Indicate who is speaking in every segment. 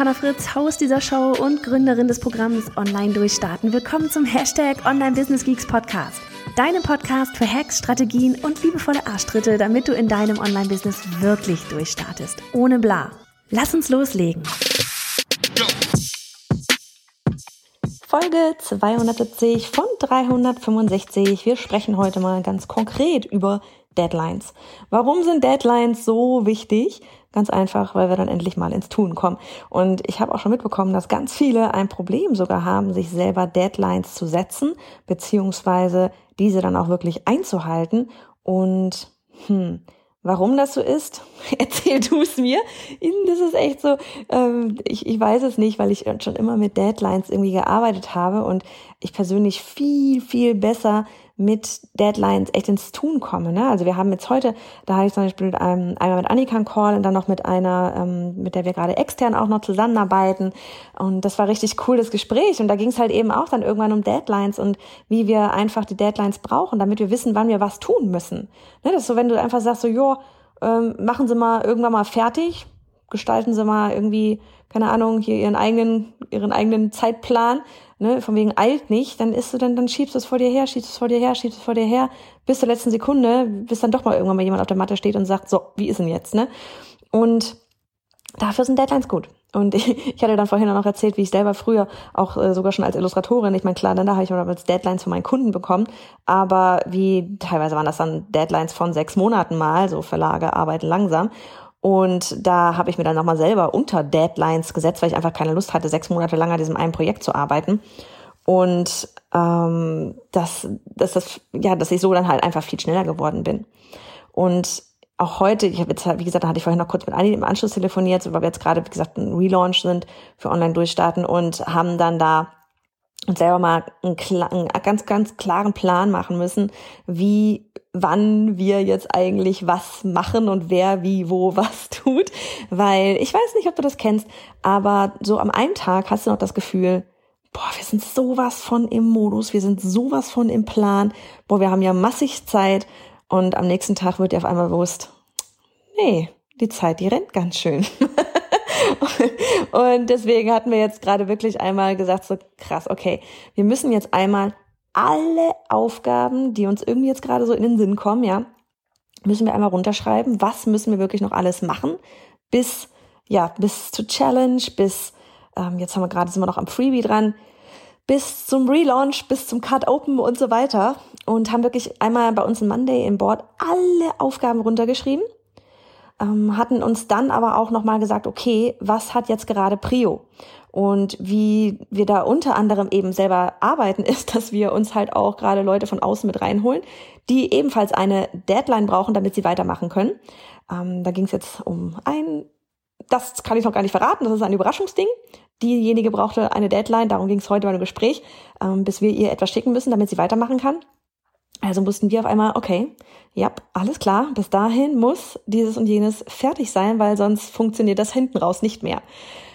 Speaker 1: Johanna Fritz, Haus dieser Show und Gründerin des Programms Online Durchstarten. Willkommen zum Hashtag Online Business Geeks Podcast. Deinem Podcast für Hacks, Strategien und liebevolle Arschtritte, damit du in deinem Online-Business wirklich durchstartest. Ohne bla. Lass uns loslegen. Folge 270 von 365. Wir sprechen heute mal ganz konkret über Deadlines. Warum sind Deadlines so wichtig? Ganz einfach, weil wir dann endlich mal ins Tun kommen. Und ich habe auch schon mitbekommen, dass ganz viele ein Problem sogar haben, sich selber Deadlines zu setzen, beziehungsweise diese dann auch wirklich einzuhalten. Und hm, Warum das so ist, erzähl du es mir. Das ist echt so, ähm, ich, ich weiß es nicht, weil ich schon immer mit Deadlines irgendwie gearbeitet habe und ich persönlich viel, viel besser mit Deadlines echt ins Tun komme. Ne? Also wir haben jetzt heute, da hatte ich zum Beispiel ähm, einmal mit Annika einen Call und dann noch mit einer, ähm, mit der wir gerade extern auch noch zusammenarbeiten. Und das war richtig cool, das Gespräch. Und da ging es halt eben auch dann irgendwann um Deadlines und wie wir einfach die Deadlines brauchen, damit wir wissen, wann wir was tun müssen. Ne? Das ist so, wenn du einfach sagst, so, jo, ähm, machen Sie mal irgendwann mal fertig, gestalten Sie mal irgendwie, keine Ahnung, hier Ihren eigenen, Ihren eigenen Zeitplan ne, von wegen eilt nicht, dann ist du dann, dann schiebst du es vor dir her, schiebst es vor dir her, schiebst es vor dir her, bis zur letzten Sekunde, bis dann doch mal irgendwann mal jemand auf der Matte steht und sagt, so, wie ist denn jetzt, ne? Und dafür sind Deadlines gut. Und ich, ich hatte dann vorhin auch noch erzählt, wie ich selber früher auch äh, sogar schon als Illustratorin, ich meine, klar, dann da habe ich damals Deadlines von meinen Kunden bekommen, aber wie teilweise waren das dann Deadlines von sechs Monaten mal, so Verlage arbeiten langsam. Und da habe ich mir dann nochmal selber unter Deadlines gesetzt, weil ich einfach keine Lust hatte, sechs Monate lang an diesem einen Projekt zu arbeiten. Und ähm, dass, dass das, ja, dass ich so dann halt einfach viel schneller geworden bin. Und auch heute, ich habe jetzt, wie gesagt, da hatte ich vorhin noch kurz mit Anni im Anschluss telefoniert, weil wir jetzt gerade, wie gesagt, ein Relaunch sind für Online-Durchstarten und haben dann da selber mal einen, einen ganz, ganz klaren Plan machen müssen, wie, wann wir jetzt eigentlich was machen und wer, wie, wo, was tut. Weil ich weiß nicht, ob du das kennst, aber so am einen Tag hast du noch das Gefühl, boah, wir sind sowas von im Modus, wir sind sowas von im Plan, boah, wir haben ja massig Zeit und am nächsten Tag wird dir auf einmal bewusst, nee, die Zeit, die rennt ganz schön. Und deswegen hatten wir jetzt gerade wirklich einmal gesagt, so krass, okay, wir müssen jetzt einmal alle Aufgaben, die uns irgendwie jetzt gerade so in den Sinn kommen, ja, müssen wir einmal runterschreiben. Was müssen wir wirklich noch alles machen? Bis, ja, bis zur Challenge, bis, ähm, jetzt haben wir gerade, sind wir noch am Freebie dran, bis zum Relaunch, bis zum Cut Open und so weiter. Und haben wirklich einmal bei uns im Monday im Board alle Aufgaben runtergeschrieben ähm, hatten uns dann aber auch nochmal gesagt, okay, was hat jetzt gerade Prio? Und wie wir da unter anderem eben selber arbeiten, ist, dass wir uns halt auch gerade Leute von außen mit reinholen, die ebenfalls eine Deadline brauchen, damit sie weitermachen können. Ähm, da ging es jetzt um ein, das kann ich noch gar nicht verraten, das ist ein Überraschungsding. Diejenige brauchte eine Deadline, darum ging es heute bei einem Gespräch, ähm, bis wir ihr etwas schicken müssen, damit sie weitermachen kann. Also mussten wir auf einmal, okay, ja, alles klar, bis dahin muss dieses und jenes fertig sein, weil sonst funktioniert das hinten raus nicht mehr.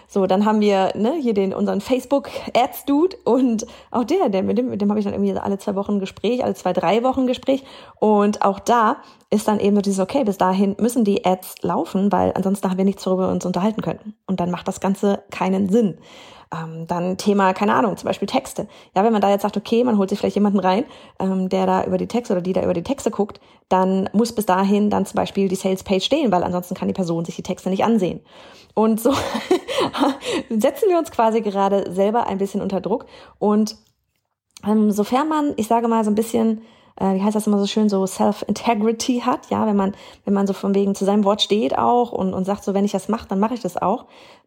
Speaker 1: So, dann haben wir ne, hier den unseren Facebook Ads Dude und auch der, der mit dem, mit dem habe ich dann irgendwie alle zwei Wochen Gespräch, alle zwei drei Wochen Gespräch und auch da ist dann eben so dieses okay, bis dahin müssen die Ads laufen, weil ansonsten haben wir nichts darüber uns unterhalten können und dann macht das Ganze keinen Sinn. Ähm, dann Thema, keine Ahnung, zum Beispiel Texte. Ja, wenn man da jetzt sagt, okay, man holt sich vielleicht jemanden rein, ähm, der da über die Texte oder die da über die Texte guckt, dann muss bis dahin dann zum Beispiel die Sales Page stehen, weil ansonsten kann die Person sich die Texte nicht ansehen. Und so setzen wir uns quasi gerade selber ein bisschen unter Druck. Und ähm, sofern man, ich sage mal, so ein bisschen äh, wie heißt das immer so schön, so Self-Integrity hat, ja, wenn man, wenn man so von wegen zu seinem Wort steht auch und, und sagt so, wenn ich das mache, dann mache ich das auch,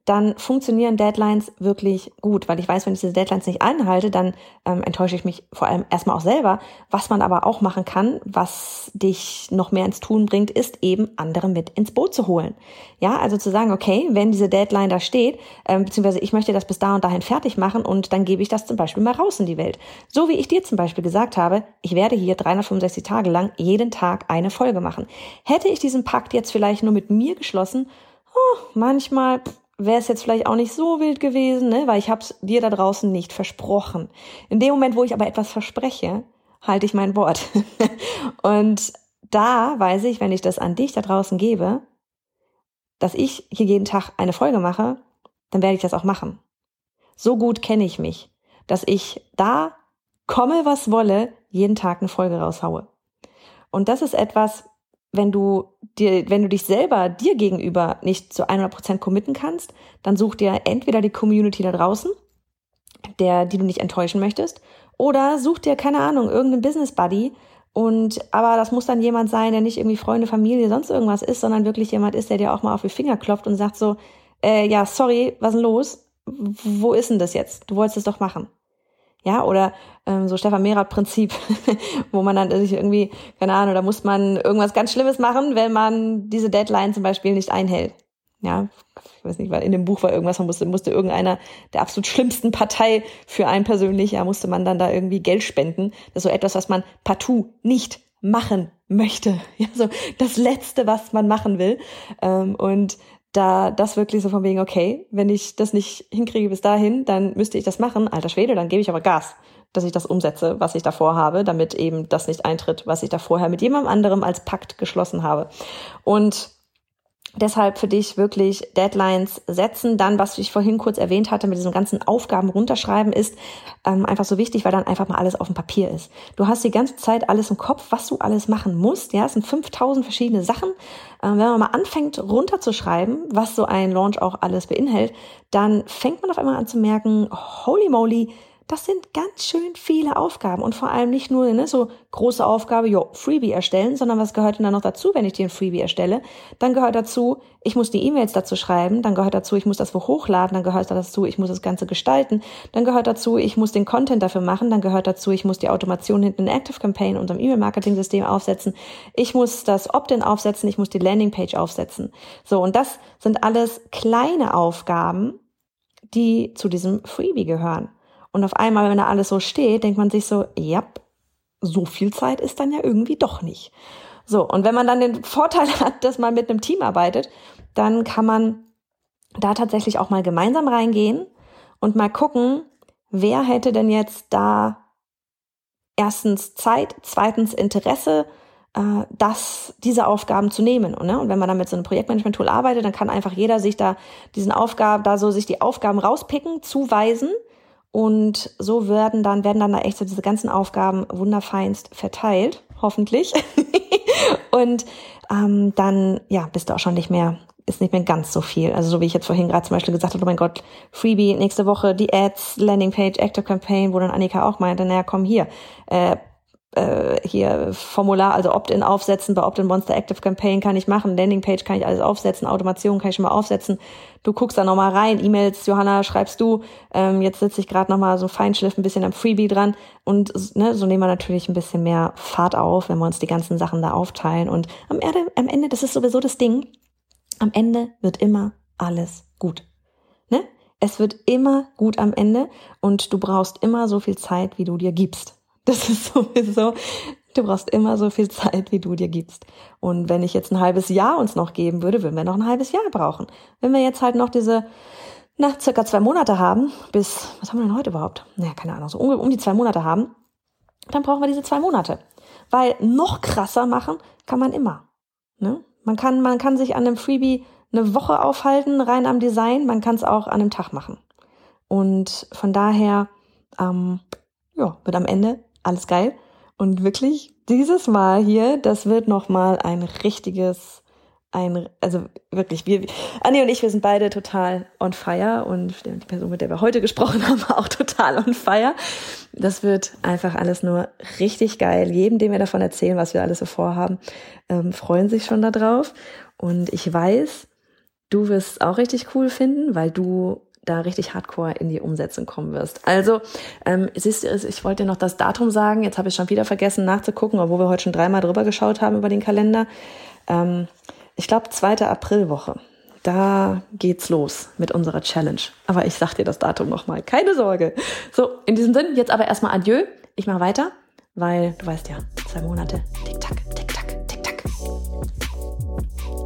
Speaker 1: dann funktionieren Deadlines wirklich gut, weil ich weiß, wenn ich diese Deadlines nicht einhalte, dann ähm, enttäusche ich mich vor allem erstmal auch selber. Was man aber auch machen kann, was dich noch mehr ins Tun bringt, ist eben andere mit ins Boot zu holen. Ja, also zu sagen, okay, wenn diese Deadline da steht, ähm, beziehungsweise ich möchte das bis da und dahin fertig machen und dann gebe ich das zum Beispiel mal raus in die Welt. So wie ich dir zum Beispiel gesagt habe, ich werde hier 365 Tage lang jeden Tag eine Folge machen. Hätte ich diesen Pakt jetzt vielleicht nur mit mir geschlossen, oh, manchmal wäre es jetzt vielleicht auch nicht so wild gewesen, ne? weil ich habe es dir da draußen nicht versprochen. In dem Moment, wo ich aber etwas verspreche, halte ich mein Wort. und da weiß ich, wenn ich das an dich da draußen gebe, dass ich hier jeden Tag eine Folge mache, dann werde ich das auch machen. So gut kenne ich mich, dass ich da komme, was wolle, jeden Tag eine Folge raushaue. Und das ist etwas, wenn du dir, wenn du dich selber dir gegenüber nicht zu 100% committen kannst, dann such dir entweder die Community da draußen, der, die du nicht enttäuschen möchtest, oder such dir, keine Ahnung, irgendeinen Business Buddy, und, aber das muss dann jemand sein, der nicht irgendwie Freunde, Familie, sonst irgendwas ist, sondern wirklich jemand ist, der dir auch mal auf die Finger klopft und sagt so, äh, ja, sorry, was ist denn los? Wo ist denn das jetzt? Du wolltest es doch machen. Ja, oder ähm, so Stefan Mehrath-Prinzip, wo man dann sich irgendwie, keine Ahnung, da muss man irgendwas ganz Schlimmes machen, wenn man diese Deadline zum Beispiel nicht einhält. Ja, ich weiß nicht, weil in dem Buch war irgendwas, man musste, musste irgendeiner der absolut schlimmsten Partei für einen persönlich, ja, musste man dann da irgendwie Geld spenden. Das ist so etwas, was man partout nicht machen möchte. Ja, so das Letzte, was man machen will. Ähm, und da das wirklich so von wegen, okay, wenn ich das nicht hinkriege bis dahin, dann müsste ich das machen, alter Schwede, dann gebe ich aber Gas, dass ich das umsetze, was ich davor habe, damit eben das nicht eintritt, was ich da vorher mit jemandem anderem als Pakt geschlossen habe. Und Deshalb für dich wirklich Deadlines setzen. Dann, was ich vorhin kurz erwähnt hatte, mit diesen ganzen Aufgaben runterschreiben, ist ähm, einfach so wichtig, weil dann einfach mal alles auf dem Papier ist. Du hast die ganze Zeit alles im Kopf, was du alles machen musst. Ja, es sind 5000 verschiedene Sachen. Ähm, wenn man mal anfängt runterzuschreiben, was so ein Launch auch alles beinhält, dann fängt man auf einmal an zu merken, holy moly, das sind ganz schön viele Aufgaben und vor allem nicht nur ne, so große Aufgabe, jo, Freebie erstellen, sondern was gehört denn da noch dazu, wenn ich dir ein Freebie erstelle? Dann gehört dazu, ich muss die E-Mails dazu schreiben, dann gehört dazu, ich muss das wo hochladen, dann gehört dazu, ich muss das Ganze gestalten, dann gehört dazu, ich muss den Content dafür machen, dann gehört dazu, ich muss die Automation hinten in Active Campaign, unserem E-Mail-Marketing-System aufsetzen, ich muss das Opt-in aufsetzen, ich muss die Landingpage aufsetzen. So, und das sind alles kleine Aufgaben, die zu diesem Freebie gehören. Und auf einmal, wenn da alles so steht, denkt man sich so, ja, so viel Zeit ist dann ja irgendwie doch nicht. So, und wenn man dann den Vorteil hat, dass man mit einem Team arbeitet, dann kann man da tatsächlich auch mal gemeinsam reingehen und mal gucken, wer hätte denn jetzt da erstens Zeit, zweitens Interesse, äh, das, diese Aufgaben zu nehmen. Und, ne? und wenn man dann mit so einem Projektmanagement-Tool arbeitet, dann kann einfach jeder sich da diesen Aufgaben, da so sich die Aufgaben rauspicken, zuweisen und so werden dann, werden dann da echt so diese ganzen Aufgaben wunderfeinst verteilt, hoffentlich. und ähm, dann, ja, bist du auch schon nicht mehr, ist nicht mehr ganz so viel. Also so wie ich jetzt vorhin gerade zum Beispiel gesagt habe, oh mein Gott, Freebie, nächste Woche die Ads, Landingpage, Active Campaign, wo dann Annika auch meinte, naja, komm hier, äh, äh, hier Formular, also Opt-in aufsetzen, bei Opt-in Monster Active Campaign kann ich machen, Landingpage kann ich alles aufsetzen, Automation kann ich schon mal aufsetzen. Du guckst da nochmal rein, E-Mails, Johanna, schreibst du, ähm, jetzt sitze ich gerade nochmal so Feinschliff ein bisschen am Freebie dran und ne, so nehmen wir natürlich ein bisschen mehr Fahrt auf, wenn wir uns die ganzen Sachen da aufteilen und am Ende, am Ende, das ist sowieso das Ding, am Ende wird immer alles gut. Ne? Es wird immer gut am Ende und du brauchst immer so viel Zeit, wie du dir gibst. Das ist sowieso, du brauchst immer so viel Zeit, wie du dir gibst. Und wenn ich jetzt ein halbes Jahr uns noch geben würde, würden wir noch ein halbes Jahr brauchen. Wenn wir jetzt halt noch diese, na, circa zwei Monate haben, bis, was haben wir denn heute überhaupt? Naja, keine Ahnung, so um, um die zwei Monate haben, dann brauchen wir diese zwei Monate. Weil noch krasser machen kann man immer. Ne? Man kann, man kann sich an einem Freebie eine Woche aufhalten, rein am Design. Man kann es auch an einem Tag machen. Und von daher, ähm, ja, wird am Ende alles geil. Und wirklich, dieses Mal hier, das wird nochmal ein richtiges, ein, also wirklich, wir, Anni und ich, wir sind beide total on fire und die Person, mit der wir heute gesprochen haben, auch total on fire. Das wird einfach alles nur richtig geil. Jedem, dem wir davon erzählen, was wir alles so vorhaben, ähm, freuen sich schon darauf. Und ich weiß, Du wirst es auch richtig cool finden, weil du da richtig hardcore in die Umsetzung kommen wirst. Also, ähm, siehst du, ich wollte dir noch das Datum sagen, jetzt habe ich schon wieder vergessen nachzugucken, obwohl wir heute schon dreimal drüber geschaut haben über den Kalender. Ähm, ich glaube, zweite Aprilwoche. Da geht's los mit unserer Challenge. Aber ich sag dir das Datum nochmal. Keine Sorge. So, in diesem Sinn, jetzt aber erstmal Adieu. Ich mache weiter, weil du weißt ja, zwei Monate. Tick-Tack, Tick-Tack, Tick-Tack.